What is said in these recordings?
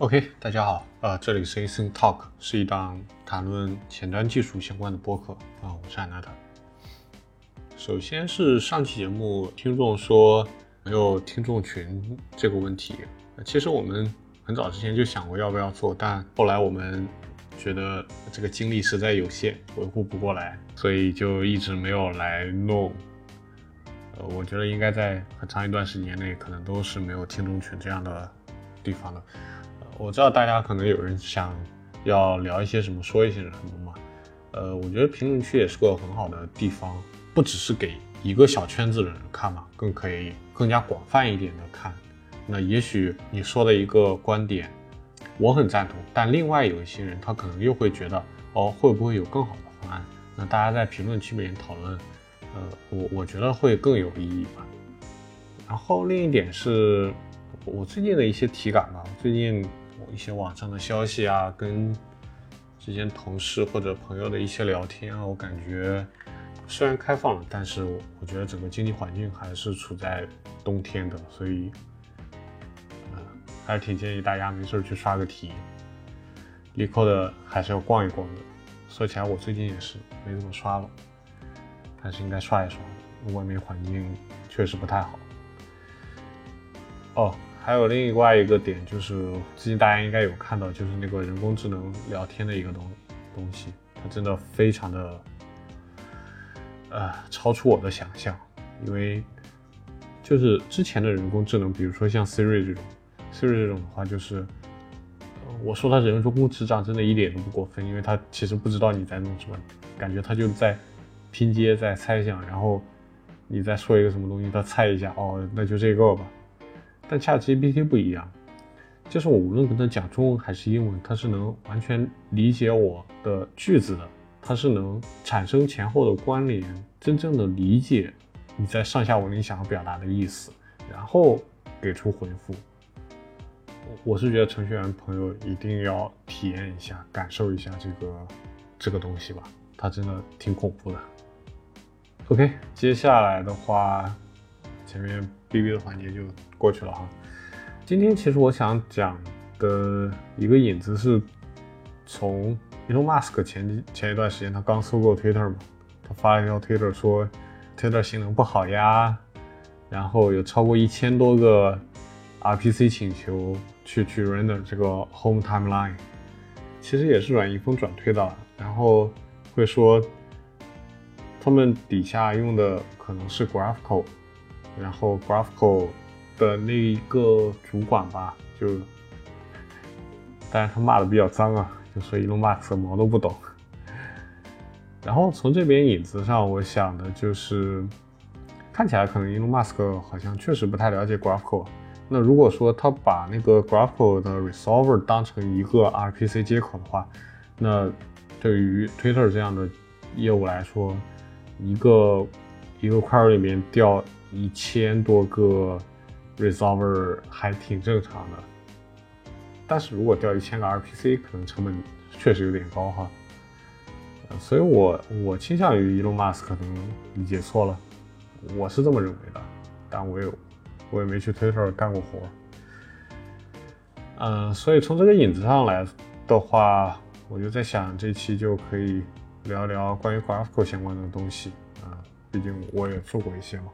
OK，大家好，呃，这里是 a s y n Talk，是一档谈论前端技术相关的播客啊，我是安娜塔。首先是上期节目听众说没有听众群这个问题，其实我们很早之前就想过要不要做，但后来我们觉得这个精力实在有限，维护不过来，所以就一直没有来弄。呃，我觉得应该在很长一段时间内，可能都是没有听众群这样的地方的。我知道大家可能有人想要聊一些什么，说一些什么嘛。呃，我觉得评论区也是个很好的地方，不只是给一个小圈子的人看嘛，更可以更加广泛一点的看。那也许你说的一个观点，我很赞同，但另外有一些人他可能又会觉得，哦，会不会有更好的方案？那大家在评论区里面讨论，呃，我我觉得会更有意义吧。然后另一点是我最近的一些体感吧，最近。一些网上的消息啊，跟之间同事或者朋友的一些聊天啊，我感觉虽然开放了，但是我觉得整个经济环境还是处在冬天的，所以还是挺建议大家没事去刷个题。立扣的还是要逛一逛的。说起来，我最近也是没怎么刷了，还是应该刷一刷。外面环境确实不太好。哦。还有另外一个点就是，最近大家应该有看到，就是那个人工智能聊天的一个东东西，它真的非常的，呃，超出我的想象。因为就是之前的人工智能，比如说像 Siri 这种，Siri 这种的话，就是我说它人工智障，真的一点都不过分，因为它其实不知道你在弄什么，感觉它就在拼接、在猜想，然后你再说一个什么东西，它猜一下，哦，那就这个吧。但 ChatGPT 不一样，就是我无论跟他讲中文还是英文，他是能完全理解我的句子的，他是能产生前后的关联，真正的理解你在上下文里想要表达的意思，然后给出回复。我是觉得程序员朋友一定要体验一下，感受一下这个这个东西吧，它真的挺恐怖的。OK，接下来的话，前面。B B 的环节就过去了哈。今天其实我想讲的一个引子是，从 Elon Musk 前前一段时间他刚收购 Twitter 嘛，他发了一条 Twitter 说 Twitter 性能不好呀，然后有超过一千多个 R P C 请求去去 render 这个 Home Timeline，其实也是软硬风转推的，然后会说他们底下用的可能是 Graphql。然后 Graphql 的那一个主管吧，就，但是他骂的比较脏啊，就说 Elon Musk 毛都不懂。然后从这边引子上，我想的就是，看起来可能 Elon Musk 好像确实不太了解 Graphql。那如果说他把那个 Graphql 的 Resolver 当成一个 RPC 接口的话，那对于 Twitter 这样的业务来说，一个一个 query 里面调。一千多个 resolver 还挺正常的，但是如果掉一千个 RPC，可能成本确实有点高哈。所以我我倾向于 Elon Musk 可能理解错了，我是这么认为的，但我有我也没去 Twitter 干过活。嗯，所以从这个引子上来的话，我就在想这期就可以聊聊关于 GraphQL 相关的东西啊，毕竟我也做过一些嘛。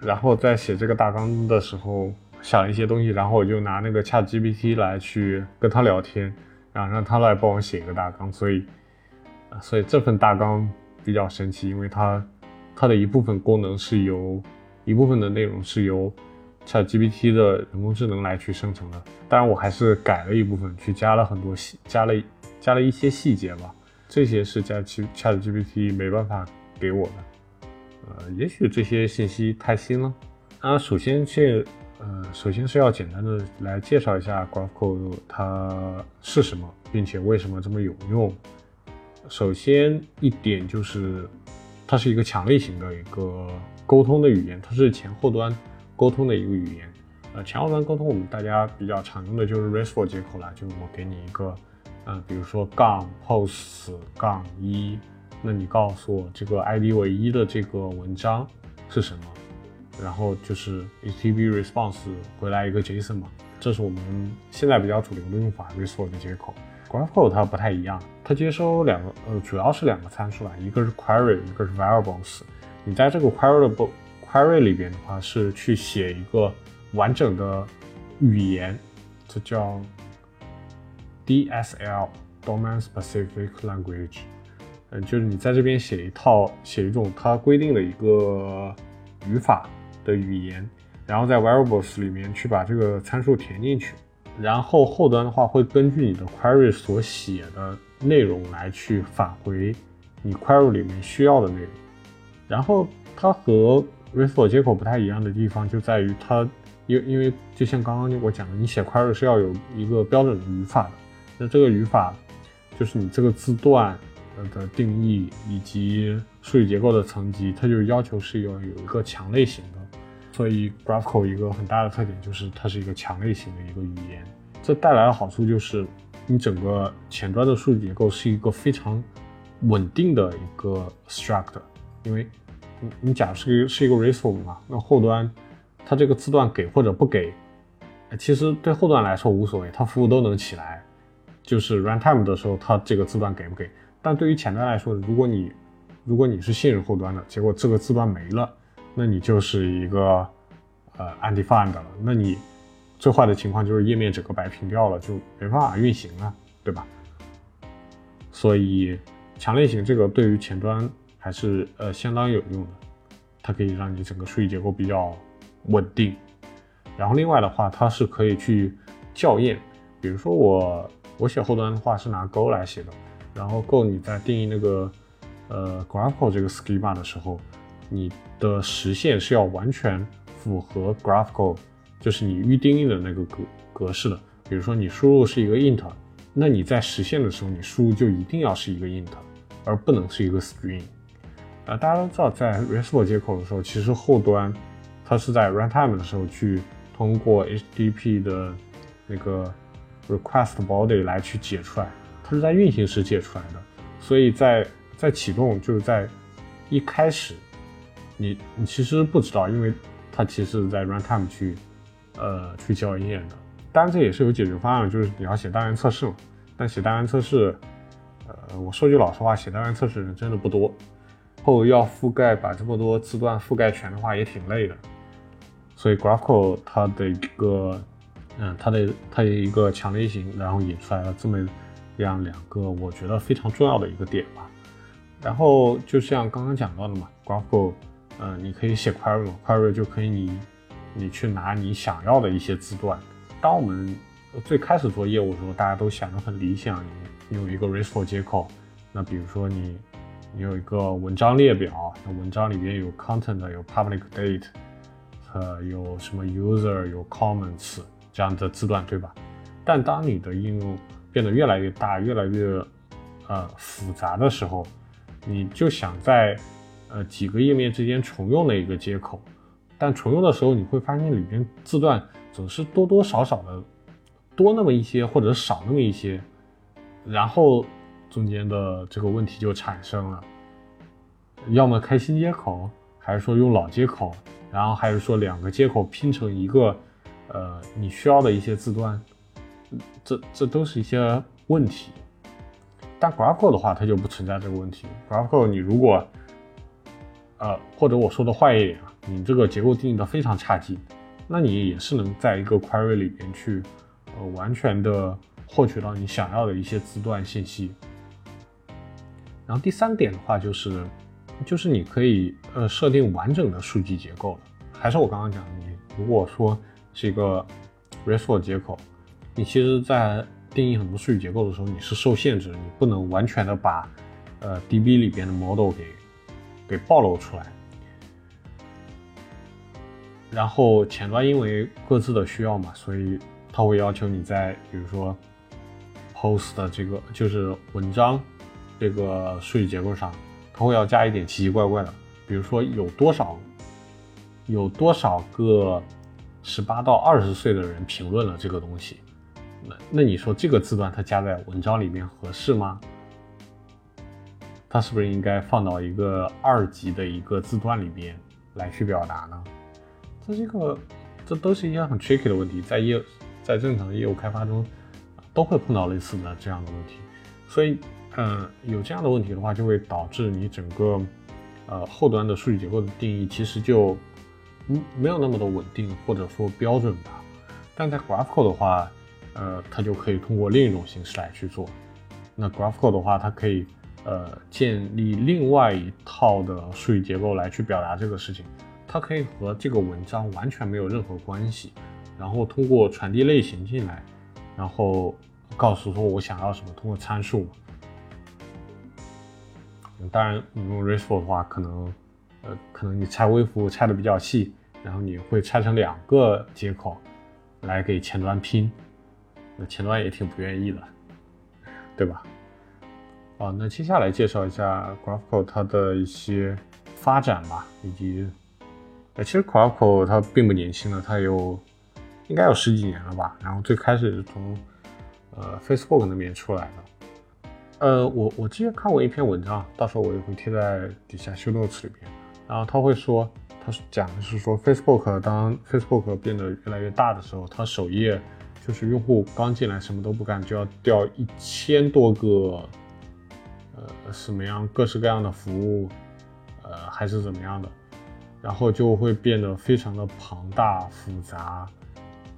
然后在写这个大纲的时候想一些东西，然后我就拿那个 Chat GPT 来去跟他聊天，然后让他来帮我写一个大纲。所以，所以这份大纲比较神奇，因为它它的一部分功能是由一部分的内容是由 Chat GPT 的人工智能来去生成的。当然，我还是改了一部分，去加了很多细，加了加了一些细节吧。这些是加 Chat GPT 没办法给我的。呃，也许这些信息太新了。那首先去，呃，首先是要简单的来介绍一下 GraphQL 它是什么，并且为什么这么有用。首先一点就是，它是一个强力型的一个沟通的语言，它是前后端沟通的一个语言。呃，前后端沟通我们大家比较常用的就是 RESTful 接口了，就是我给你一个，嗯，比如说杠 post 杠一。那你告诉我这个 ID 为一的这个文章是什么？然后就是 HTTP response 回来一个 JSON 嘛。这是我们现在比较主流的用法，RESTful 的接口。GraphQL 它不太一样，它接收两个，呃，主要是两个参数啦，一个是 query，一个是 variables。你在这个 query 的 query 里边的话，是去写一个完整的语言，这叫 DSL（Domain Specific Language）。嗯，就是你在这边写一套，写一种它规定的一个语法的语言，然后在 variables 里面去把这个参数填进去。然后后端的话会根据你的 query 所写的内容来去返回你 query 里面需要的内容。然后它和 RESTful 接口不太一样的地方就在于它，因因为就像刚刚我讲的，你写 query 是要有一个标准的语法的。那这个语法就是你这个字段的定义以及数据结构的层级，它就要求是要有一个强类型的。所以 GraphQL 一个很大的特点就是它是一个强类型的一个语言，这带来的好处就是你整个前端的数据结构是一个非常稳定的一个 struct，因为你你假如是是一个 RESTful 嘛，那后端它这个字段给或者不给，其实对后端来说无所谓，它服务都能起来，就是 runtime 的时候它这个字段给不给，但对于前端来说，如果你如果你是信任后端的，结果这个字段没了。那你就是一个呃 undefined 了，那你最坏的情况就是页面整个白屏掉了，就没办法运行了，对吧？所以强类型这个对于前端还是呃相当有用的，它可以让你整个数据结构比较稳定。然后另外的话，它是可以去校验，比如说我我写后端的话是拿 Go 来写的，然后够你在定义那个呃 GraphQL 这个 schema 的时候。你的实现是要完全符合 GraphQL，就是你预定义的那个格格式的。比如说你输入是一个 int，那你在实现的时候，你输入就一定要是一个 int，而不能是一个 string。啊，大家都知道，在 RESTful 接口的时候，其实后端它是在 runtime 的时候去通过 HTTP 的那个 request body 来去解出来，它是在运行时解出来的。所以在在启动就是在一开始。你你其实不知道，因为它其实在 runtime 去，呃，去校验的。当然这也是有解决方案，就是你要写单元测试嘛。但写单元测试，呃，我说句老实话，写单元测试人真的不多，后要覆盖把这么多字段覆盖全的话也挺累的。所以 GraphQL 它的一个，嗯，它的它有一个强类型，然后引出来了这么这样两个我觉得非常重要的一个点吧。然后就像刚刚讲到的嘛，GraphQL。嗯，你可以写 query，query 就可以你你去拿你想要的一些字段。当我们最开始做业务的时候，大家都想的很理想，你有一个 RESTful 接口。那比如说你你有一个文章列表，那文章里边有 content，有 public date，呃，有什么 user，有 comments 这样的字段，对吧？但当你的应用变得越来越大，越来越呃复杂的时候，你就想在呃，几个页面之间重用的一个接口，但重用的时候你会发现里边字段总是多多少少的多那么一些或者少那么一些，然后中间的这个问题就产生了，要么开新接口，还是说用老接口，然后还是说两个接口拼成一个，呃，你需要的一些字段，这这都是一些问题。但 GraphQL 的话，它就不存在这个问题。GraphQL 你如果呃，或者我说的坏一点啊，你这个结构定义的非常差劲，那你也是能在一个 query 里边去，呃，完全的获取到你想要的一些字段信息。然后第三点的话就是，就是你可以呃设定完整的数据结构了。还是我刚刚讲的，你如果说是一个 RESTful 接口，你其实在定义很多数据结构的时候，你是受限制，你不能完全的把呃 DB 里边的 model 给。给暴露出来，然后前端因为各自的需要嘛，所以它会要求你在比如说 post 的这个就是文章这个数据结构上，它会要加一点奇奇怪怪的，比如说有多少有多少个十八到二十岁的人评论了这个东西，那那你说这个字段它加在文章里面合适吗？它是不是应该放到一个二级的一个字段里边来去表达呢？这是一个，这都是一些很 tricky 的问题，在业在正常的业务开发中都会碰到类似的这样的问题，所以，嗯，有这样的问题的话，就会导致你整个呃后端的数据结构的定义其实就嗯没有那么的稳定或者说标准吧。但在 GraphQL 的话，呃，它就可以通过另一种形式来去做。那 GraphQL 的话，它可以呃建立另外一套的数据结构来去表达这个事情。它可以和这个文章完全没有任何关系，然后通过传递类型进来，然后告诉说我想要什么，通过参数。当然，你用 RESTful 的话，可能呃可能你拆微服务拆的比较细，然后你会拆成两个接口。来给前端拼，那前端也挺不愿意的，对吧？啊，那接下来介绍一下 GraphQL 它的一些发展吧，以及，呃，其实 GraphQL 它并不年轻了，它有应该有十几年了吧。然后最开始是从呃 Facebook 那边出来的，呃，我我之前看过一篇文章，到时候我也会贴在底下 show notes 里边，然后他会说。他讲的是说，Facebook 当 Facebook 变得越来越大的时候，它首页就是用户刚进来什么都不干，就要调一千多个，呃，什么样各式各样的服务，呃，还是怎么样的，然后就会变得非常的庞大复杂，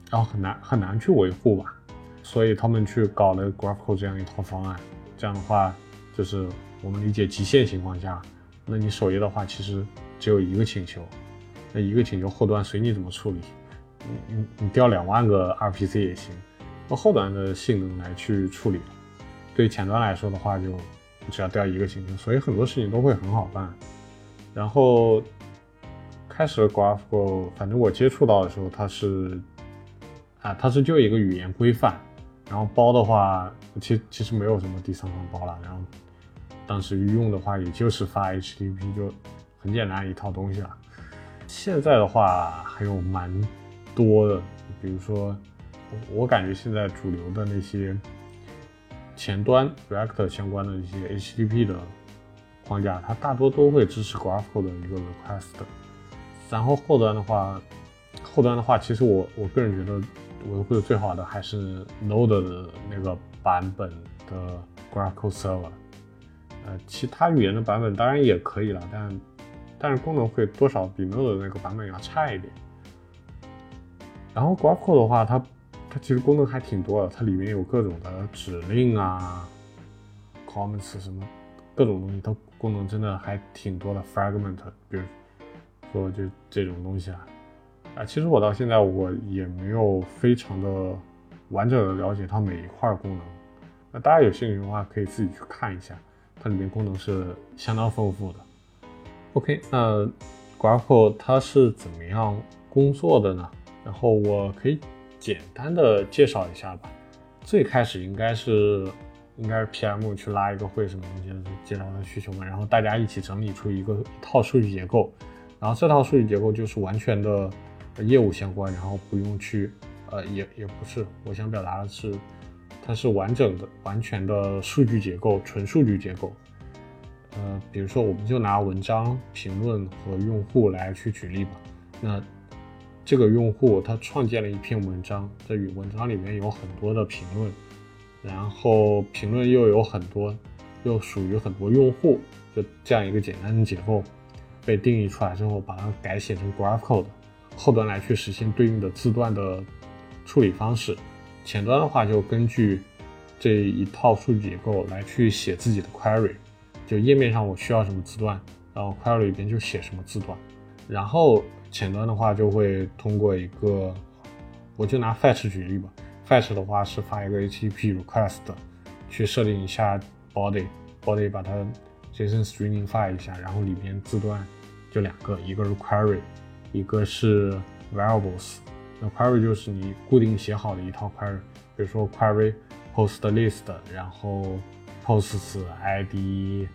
然后很难很难去维护吧。所以他们去搞了 GraphQL 这样一套方案，这样的话，就是我们理解极限情况下，那你首页的话其实只有一个请求。那一个请求后端随你怎么处理，你你你调两万个 RPC 也行，用后端的性能来去处理。对前端来说的话，就只要调一个请求，所以很多事情都会很好办。然后开始 GraphQL，反正我接触到的时候，它是啊，它是就一个语言规范，然后包的话，其其实没有什么第三方包了。然后当时用的话，也就是发 HTTP，就很简单一套东西了。现在的话还有蛮多的，比如说，我感觉现在主流的那些前端 React 相关的一些 HTTP 的框架，它大多都会支持 GraphQL 的一个 request。然后后端的话，后端的话，其实我我个人觉得维护的最好的还是 Node 的那个版本的 GraphQL Server。呃，其他语言的版本当然也可以了，但。但是功能会多少比 Node 的那个版本要差一点。然后 GraphQL 的话，它它其实功能还挺多的，它里面有各种的指令啊，comments 什么各种东西，它功能真的还挺多的。Fragment，比如说就这种东西啊，啊，其实我到现在我也没有非常的完整的了解它每一块功能。那大家有兴趣的话，可以自己去看一下，它里面功能是相当丰富的。OK，那 GraphQL 它是怎么样工作的呢？然后我可以简单的介绍一下吧。最开始应该是应该是 PM 去拉一个会，什么东西介绍他需求嘛，然后大家一起整理出一个一套数据结构，然后这套数据结构就是完全的业务相关，然后不用去呃也也不是，我想表达的是它是完整的完全的数据结构，纯数据结构。呃，比如说，我们就拿文章评论和用户来去举例吧。那这个用户他创建了一篇文章，这文章里面有很多的评论，然后评论又有很多，又属于很多用户，就这样一个简单的结构被定义出来之后，把它改写成 GraphQL 的后端来去实现对应的字段的处理方式。前端的话就根据这一套数据结构来去写自己的 query。就页面上我需要什么字段，然后 query 里边就写什么字段，然后前端的话就会通过一个，我就拿 fetch 举例吧，fetch 的话是发一个 HTTP request，去设定一下 body，body 把它 JSON string 发一下，然后里边字段就两个，一个是 query，一个是 variables，那 query 就是你固定写好的一套 query，比如说 query post list，然后 posts ID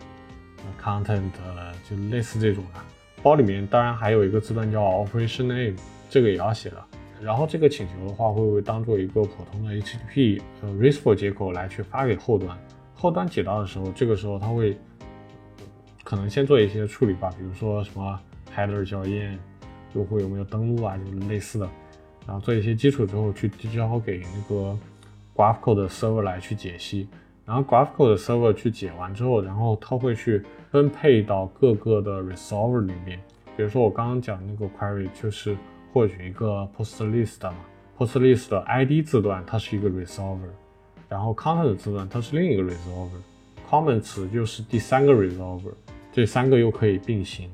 content 就类似这种的，包里面当然还有一个字段叫 operation name，这个也要写的。然后这个请求的话，会不会当做一个普通的 HTTP 呃 RESTful 接口来去发给后端？后端接到的时候，这个时候它会可能先做一些处理吧，比如说什么 header 校验，用户有没有登录啊，就是类似的。然后做一些基础之后去交给那个 GraphQL 的 server 来去解析，然后 GraphQL 的 server 去解完之后，然后它会去分配到各个的 resolver 里面。比如说我刚刚讲那个 query 就是获取一个 post list 嘛，post list 的 ID 字段它是一个 resolver，然后 content 字段它是另一个 resolver，comments 就是第三个 resolver，这三个又可以并行，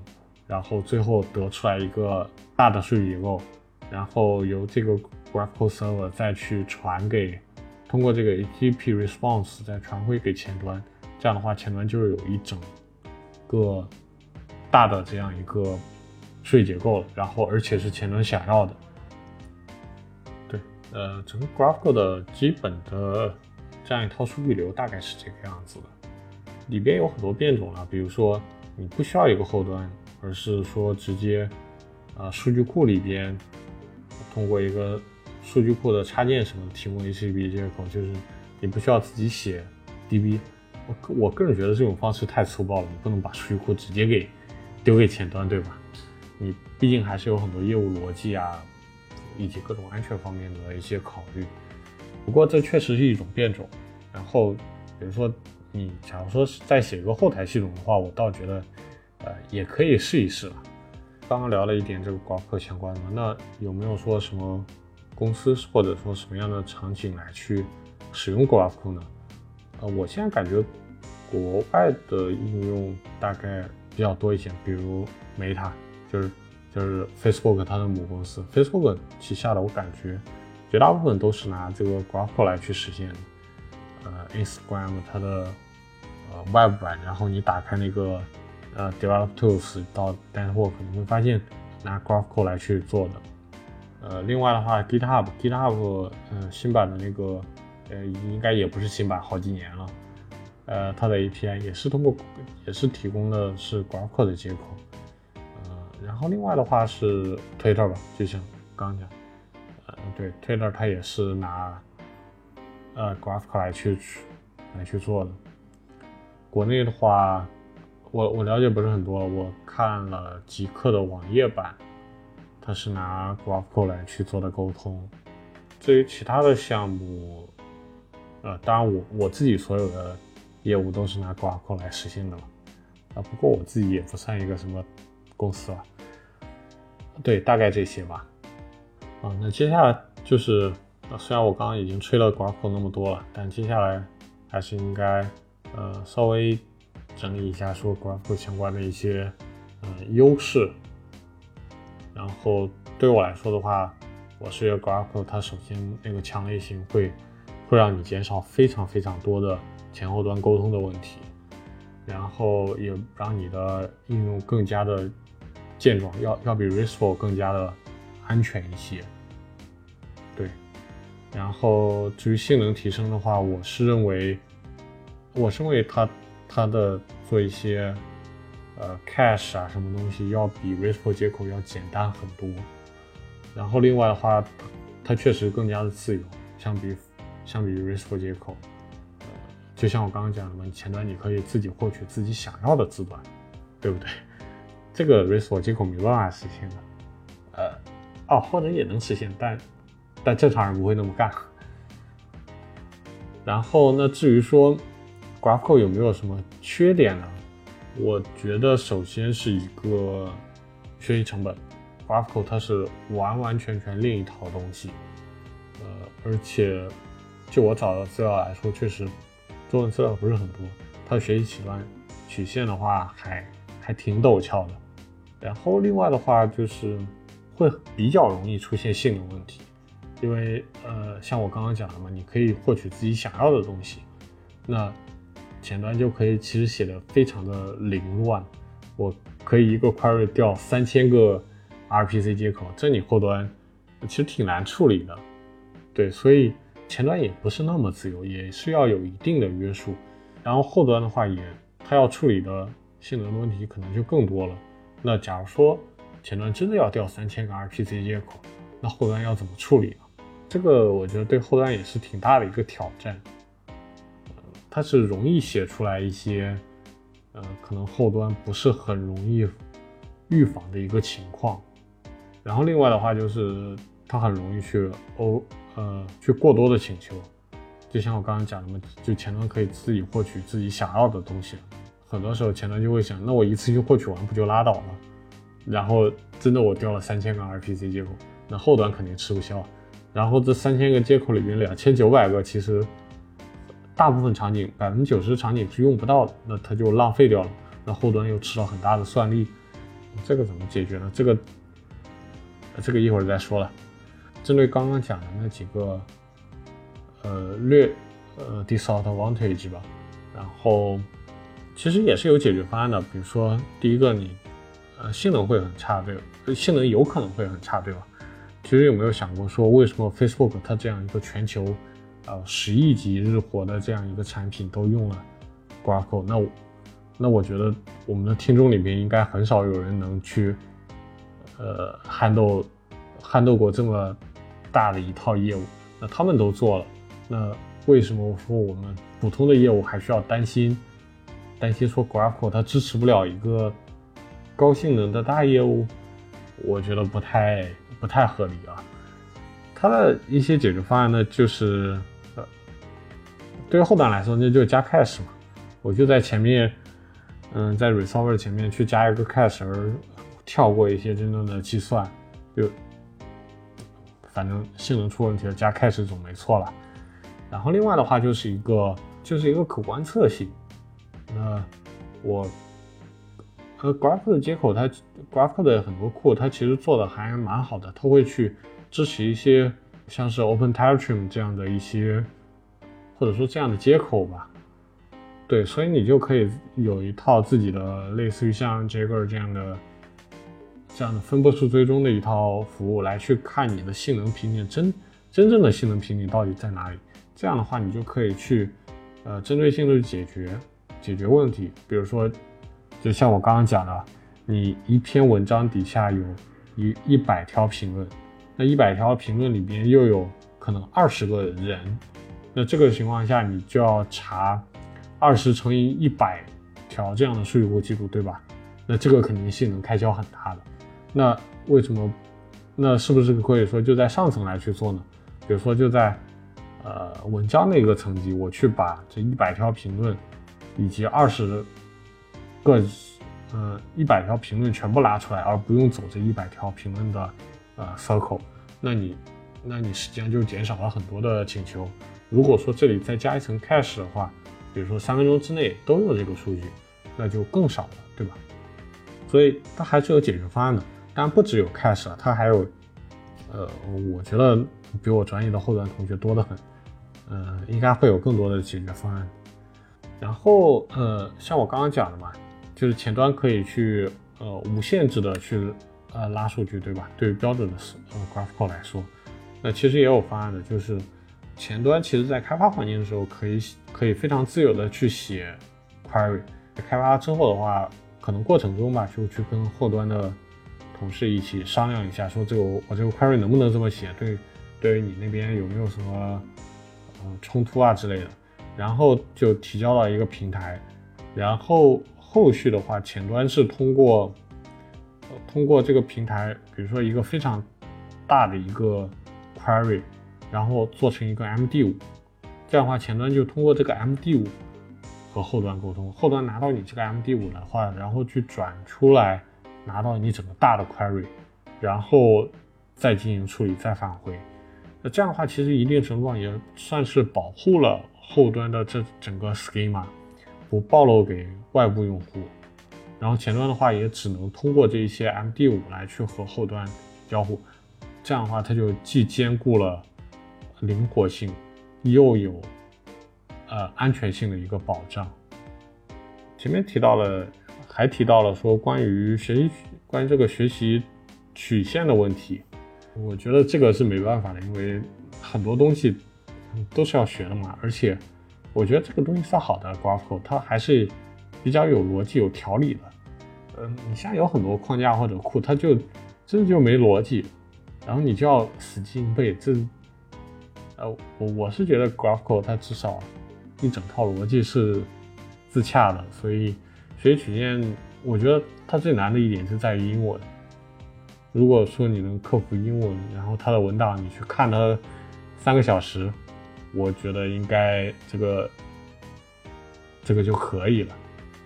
然后最后得出来一个大的数据结构。然后由这个 GraphQL Server 再去传给，通过这个 HTTP Response 再传回给前端，这样的话前端就是有一整个大的这样一个数据结构了。然后而且是前端想要的。对，呃，整个 GraphQL 的基本的这样一套数据流大概是这个样子的。里边有很多变种了，比如说你不需要一个后端，而是说直接啊数据库里边。通过一个数据库的插件什么提供 HTTP 接口，就是你不需要自己写 DB。我我个人觉得这种方式太粗暴了，你不能把数据库直接给丢给前端，对吧？你毕竟还是有很多业务逻辑啊，以及各种安全方面的一些考虑。不过这确实是一种变种。然后比如说你假如说是再写一个后台系统的话，我倒觉得呃也可以试一试了。刚刚聊了一点这个 GraphQL 相关的，那有没有说什么公司或者说什么样的场景来去使用 GraphQL 呢？呃，我现在感觉国外的应用大概比较多一些，比如 Meta，就是就是 Facebook 它的母公司，Facebook 旗下的，我感觉绝大部分都是拿这个 GraphQL 来去实现。呃，Instagram 它的呃 Web 版，然后你打开那个。呃，develop tools 到 network，你会发现拿 GraphQL 来去做的。呃，另外的话，GitHub，GitHub，嗯，新版的那个，呃，应该也不是新版，好几年了。呃，它的 API 也是通过，也是提供的是 GraphQL 的接口。呃，然后另外的话是 Twitter 吧，就像刚刚讲，呃，对，Twitter 它也是拿呃 GraphQL 来去来去做的。国内的话。我我了解不是很多，我看了极客的网页版，它是拿 GraphQL 来去做的沟通。至于其他的项目，呃，当然我我自己所有的业务都是拿 graph 来实现的了。啊，不过我自己也不算一个什么公司了。对，大概这些吧。啊，那接下来就是，啊虽然我刚刚已经吹了 graph 那么多了，但接下来还是应该，呃，稍微。整理一下说 graph 相关的一些嗯优势，然后对我来说的话，我是觉得 GraphQL 它首先那个强烈性会会让你减少非常非常多的前后端沟通的问题，然后也让你的应用更加的健壮，要要比 RESTful 更加的安全一些。对，然后至于性能提升的话，我是认为，我是认为它。它的做一些呃 cache 啊什么东西要比 RESTful 接口要简单很多，然后另外的话，它确实更加的自由，相比相比于 RESTful 接口，呃，就像我刚刚讲的嘛，前端你可以自己获取自己想要的字段，对不对？这个 RESTful 接口没办法实现的，呃，哦，或者也能实现，但但正常人不会那么干。然后那至于说。GraphQL 有没有什么缺点呢？我觉得首先是一个学习成本，GraphQL 它是完完全全另一套东西，呃，而且就我找的资料来说，确实中文资料不是很多，它的学习起端曲线的话还还挺陡峭的。然后另外的话就是会比较容易出现性能问题，因为呃像我刚刚讲的嘛，你可以获取自己想要的东西，那。前端就可以其实写的非常的凌乱，我可以一个 query 调三千个 RPC 接口，这你后端其实挺难处理的。对，所以前端也不是那么自由，也是要有一定的约束。然后后端的话，也它要处理的性能的问题可能就更多了。那假如说前端真的要调三千个 RPC 接口，那后端要怎么处理呢？这个我觉得对后端也是挺大的一个挑战。它是容易写出来一些，呃，可能后端不是很容易预防的一个情况。然后另外的话就是它很容易去欧呃去过多的请求，就像我刚刚讲的嘛，就前端可以自己获取自己想要的东西，很多时候前端就会想，那我一次性获取完不就拉倒了？然后真的我调了三千个 RPC 接口，那后端肯定吃不消。然后这三千个接口里面，两千九百个其实大部分场景，百分之九十场景是用不到的，那它就浪费掉了。那后端又吃了很大的算力，这个怎么解决呢？这个这个一会儿再说了。针对刚刚讲的那几个呃略呃 disadvantage 吧，然后其实也是有解决方案的。比如说第一个，你呃性能会很差，对吧？性能有可能会很差，对吧？其实有没有想过说，为什么 Facebook 它这样一个全球呃十亿级日活的这样一个产品都用了 graph 那我那我觉得我们的听众里面应该很少有人能去，呃，handle handle 过这么大的一套业务。那他们都做了，那为什么说我们普通的业务还需要担心担心说 GraphQL 它支持不了一个高性能的大业务？我觉得不太不太合理啊。它的一些解决方案呢，就是呃，对于后端来说，那就加 cache 嘛，我就在前面。嗯，在 resolver 前面去加一个 cache，而跳过一些真正的计算，就反正性能出问题了，加 cache 总没错了。然后另外的话就是一个就是一个可观测性。那我和 Graph 的接口，它 Graph 的很多库，它其实做的还蛮好的，它会去支持一些像是 OpenTelemetry 这样的一些，或者说这样的接口吧。对，所以你就可以有一套自己的类似于像 Jagger 这样的这样的分布式追踪的一套服务，来去看你的性能瓶颈真真正的性能瓶颈到底在哪里。这样的话，你就可以去呃针对性的解决解决问题。比如说，就像我刚刚讲的，你一篇文章底下有一一百条评论，那一百条评论里边又有可能二十个人，那这个情况下你就要查。二十乘以一百条这样的数据库记录，对吧？那这个肯定性能开销很大的。那为什么？那是不是可以说就在上层来去做呢？比如说就在呃文章那个层级，我去把这一百条评论以及二十个呃一百条评论全部拉出来，而不用走这一百条评论的呃 circle，那你那你实际上就减少了很多的请求。如果说这里再加一层 cache 的话，比如说三分钟之内都有这个数据，那就更少了，对吧？所以它还是有解决方案的。当然不只有 cache，它还有，呃，我觉得比我专业的后端同学多得很，呃，应该会有更多的解决方案。然后，呃，像我刚刚讲的嘛，就是前端可以去，呃，无限制的去，呃，拉数据，对吧？对于标准的呃 GraphQL 来说，那其实也有方案的，就是。前端其实，在开发环境的时候，可以可以非常自由的去写 query。开发之后的话，可能过程中吧，就去跟后端的同事一起商量一下，说这个我这个 query 能不能这么写？对，对于你那边有没有什么呃冲突啊之类的？然后就提交到一个平台，然后后续的话，前端是通过通过这个平台，比如说一个非常大的一个 query。然后做成一个 MD5，这样的话前端就通过这个 MD5 和后端沟通，后端拿到你这个 MD5 的话，然后去转出来拿到你整个大的 query，然后再进行处理再返回。那这样的话，其实一定程度上也算是保护了后端的这整个 schema 不暴露给外部用户。然后前端的话也只能通过这一些 MD5 来去和后端交互。这样的话，它就既兼顾了灵活性又有呃安全性的一个保障。前面提到了，还提到了说关于学习关于这个学习曲线的问题，我觉得这个是没办法的，因为很多东西都是要学的嘛。而且我觉得这个东西是好的，GraphQL 它还是比较有逻辑、有条理的。嗯，你像有很多框架或者库，它就真的就没逻辑，然后你就要死记硬背，这。呃，我我是觉得 GraphQL 它至少一整套逻辑是自洽的，所以学习曲线，我觉得它最难的一点是在于英文。如果说你能克服英文，然后它的文档你去看它三个小时，我觉得应该这个这个就可以了。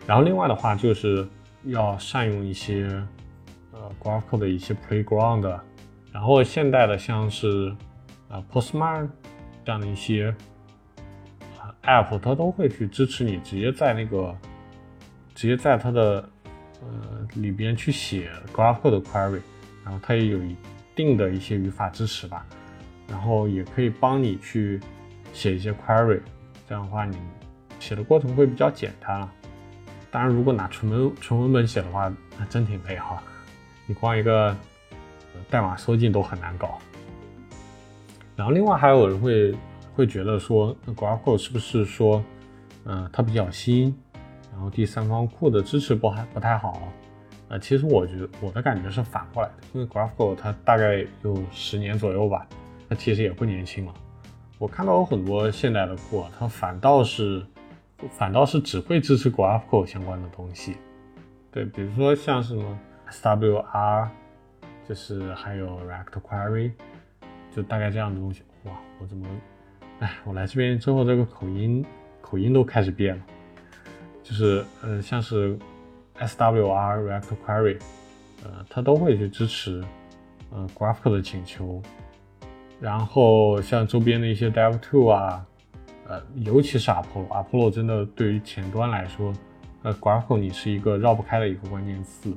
然后另外的话就是要善用一些呃 Graphical 的一些 Playground，然后现代的像是呃 Postman 这样的一些 App，它都会去支持你直接在那个直接在它的呃里边去写 GraphQL 的 query。然后它也有一定的一些语法支持吧，然后也可以帮你去写一些 query，这样的话你写的过程会比较简单了。当然，如果拿纯文纯文本写的话，那真挺累哈，你光一个代码缩进都很难搞。然后另外还有人会会觉得说，GraphQL 是不是说，嗯，它比较新，然后第三方库的支持不还不太好。呃，其实我觉得我的感觉是反过来的，因为 GraphQL 它大概有十年左右吧，它其实也不年轻了。我看到有很多现代的库，它反倒是反倒是只会支持 GraphQL 相关的东西。对，比如说像什么 SWR，就是还有 React Query，就大概这样的东西。哇，我怎么，哎，我来这边之后，这个口音口音都开始变了，就是呃，像是。SWR React Query，呃，它都会去支持，呃，GraphQL 的请求。然后像周边的一些 Dev2 啊，呃，尤其是 Apollo，Apollo 真的对于前端来说，呃，GraphQL 你是一个绕不开的一个关键词。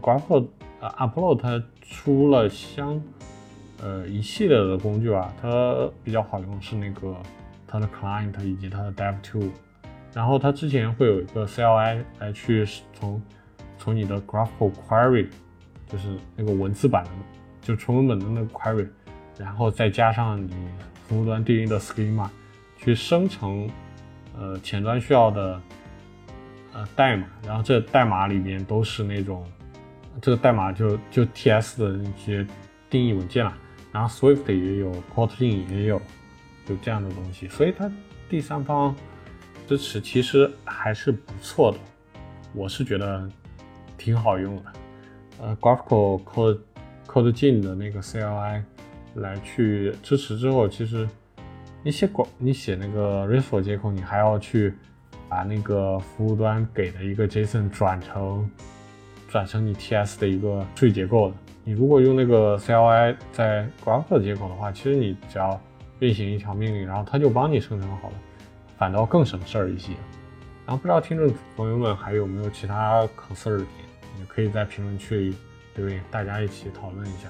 GraphQL，呃，Apollo 它出了相，呃，一系列的工具啊，它比较好用是那个它的 Client 以及它的 Dev2。然后它之前会有一个 CLI 来去从从你的 GraphQL Query，就是那个文字版的，就纯文本的那个 Query，然后再加上你服务端对应的 Schema，去生成呃前端需要的呃代码，然后这代码里面都是那种这个代码就就 TS 的那些定义文件了，然后 Swift 也有，Kotlin 也有，就这样的东西，所以它第三方。支持其实还是不错的，我是觉得挺好用的。呃，GraphQL Code Code 进的那个 CLI 来去支持之后，其实你写广你写那个 RESTful 接口，你还要去把那个服务端给的一个 JSON 转成转成你 TS 的一个数据结构的。你如果用那个 CLI 在 GraphQL 接口的话，其实你只要运行一条命令，然后它就帮你生成好了。反倒更省事儿一些，然后不知道听众朋友们还有没有其他 concern 的点，也可以在评论区里留言，大家一起讨论一下。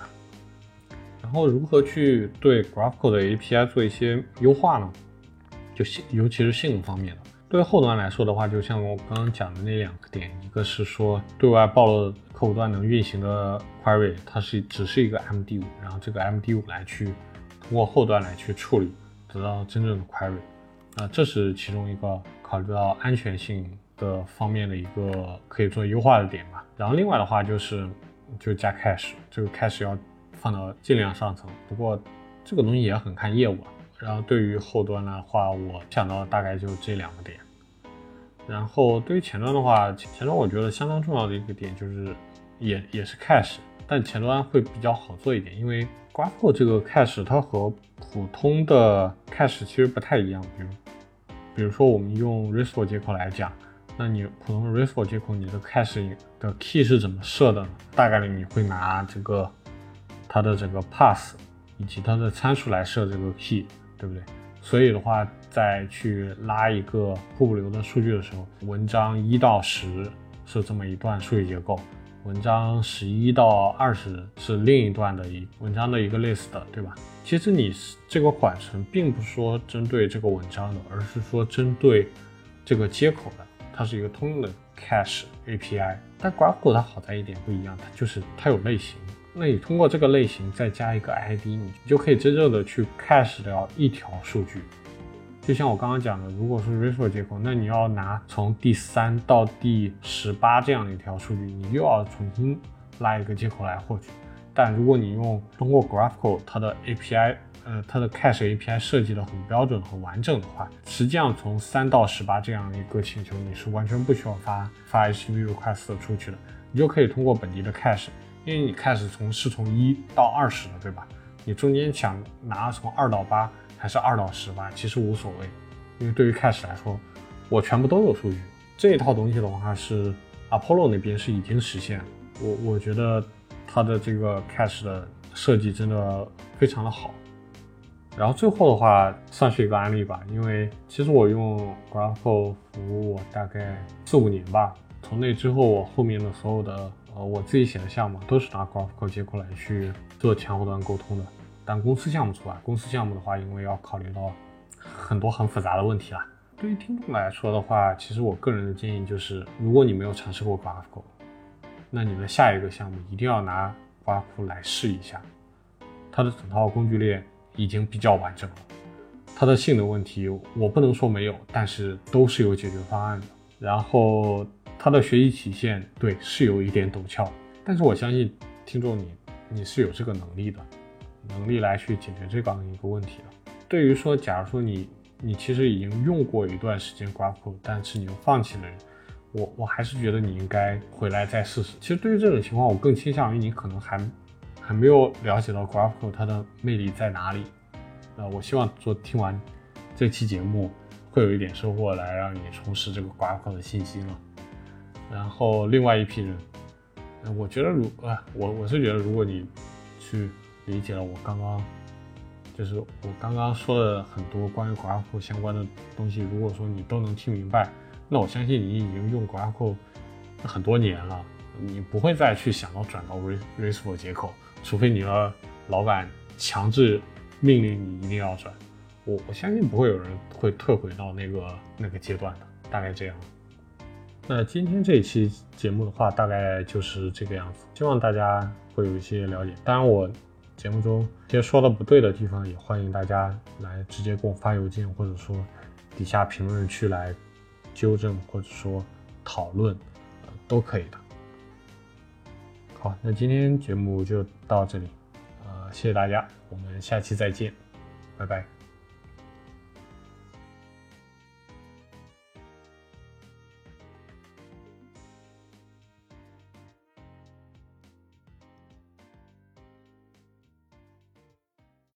然后如何去对 GraphQL 的 API 做一些优化呢？就性，尤其是性能方面的。对后端来说的话，就像我刚刚讲的那两个点，一个是说对外暴露客户端能运行的 query，它是只是一个 MD5，然后这个 MD5 来去通过后端来去处理，得到真正的 query。啊，这是其中一个考虑到安全性的方面的一个可以做优化的点吧。然后另外的话就是，就加 cache，这个 cache 要放到尽量上层。不过这个东西也很看业务啊。然后对于后端的话，我想到大概就这两个点。然后对于前端的话，前端我觉得相当重要的一个点就是，也也是 cache，但前端会比较好做一点，因为 GraphQL 这个 cache 它和普通的 cache 其实不太一样，比如。比如说，我们用 RESTful 接口来讲，那你普通的 RESTful 接口，你的 cache 的 key 是怎么设的？大概率你会拿这个它的这个 pass 以及它的参数来设这个 key，对不对？所以的话，在去拉一个瀑布流的数据的时候，文章一到十是这么一段数据结构，文章十一到二十是另一段的一文章的一个 list，对吧？其实你这个缓存并不是说针对这个文章的，而是说针对这个接口的，它是一个通用的 cache API。但 GraphQL 它好在一点不一样，它就是它有类型。那你通过这个类型再加一个 ID，你就可以真正的去 cache 掉一条数据。就像我刚刚讲的，如果是 RESTful 接口，那你要拿从第三到第十八这样的一条数据，你又要重新拉一个接口来获取。但如果你用通过 GraphQL 它的 API，呃，它的 Cache API 设计的很标准、很完整的话，实际上从三到十八这样一个请求，你是完全不需要发发 HTTP request 出去的，你就可以通过本地的 Cache，因为你开始从是从一到二十的，对吧？你中间想拿从二到八还是二到十八，其实无所谓，因为对于 Cache 来说，我全部都有数据。这一套东西的话是 Apollo 那边是已经实现，我我觉得它的这个 Cache 的设计真的非常的好。然后最后的话算是一个案例吧，因为其实我用 GraphQL 服务大概四五年吧，从那之后我后面的所有的呃我自己写的项目都是拿 GraphQL 接过来去做前后端沟通的。但公司项目除外，公司项目的话，因为要考虑到很多很复杂的问题啦。对于听众来说的话，其实我个人的建议就是，如果你没有尝试过 GraphQL，那你的下一个项目一定要拿 graph 来试一下，它的整套工具链。已经比较完整了，它的性能问题我不能说没有，但是都是有解决方案的。然后它的学习曲线，对，是有一点陡峭，但是我相信听众你你是有这个能力的，能力来去解决这样一个问题了。对于说，假如说你你其实已经用过一段时间 GraphQL，但是你又放弃了，我我还是觉得你应该回来再试试。其实对于这种情况，我更倾向于你可能还。还没有了解到 GraphQL 它的魅力在哪里，呃，我希望做听完这期节目会有一点收获，来让你重拾这个 GraphQL 的信心了。然后另外一批人，我觉得如呃，我我是觉得如果你去理解了我刚刚就是我刚刚说的很多关于 Graph 相关的东西，如果说你都能听明白，那我相信你已经用 Graph 很多年了，你不会再去想到转到 RESTful 接口。除非你的老板强制命令你一定要转，我我相信不会有人会退回到那个那个阶段的，大概这样。那今天这一期节目的话，大概就是这个样子，希望大家会有一些了解。当然，我节目中一些说的不对的地方，也欢迎大家来直接给我发邮件，或者说底下评论区来纠正或者说讨论，都可以的。好，那今天节目就到这里，呃，谢谢大家，我们下期再见，拜拜。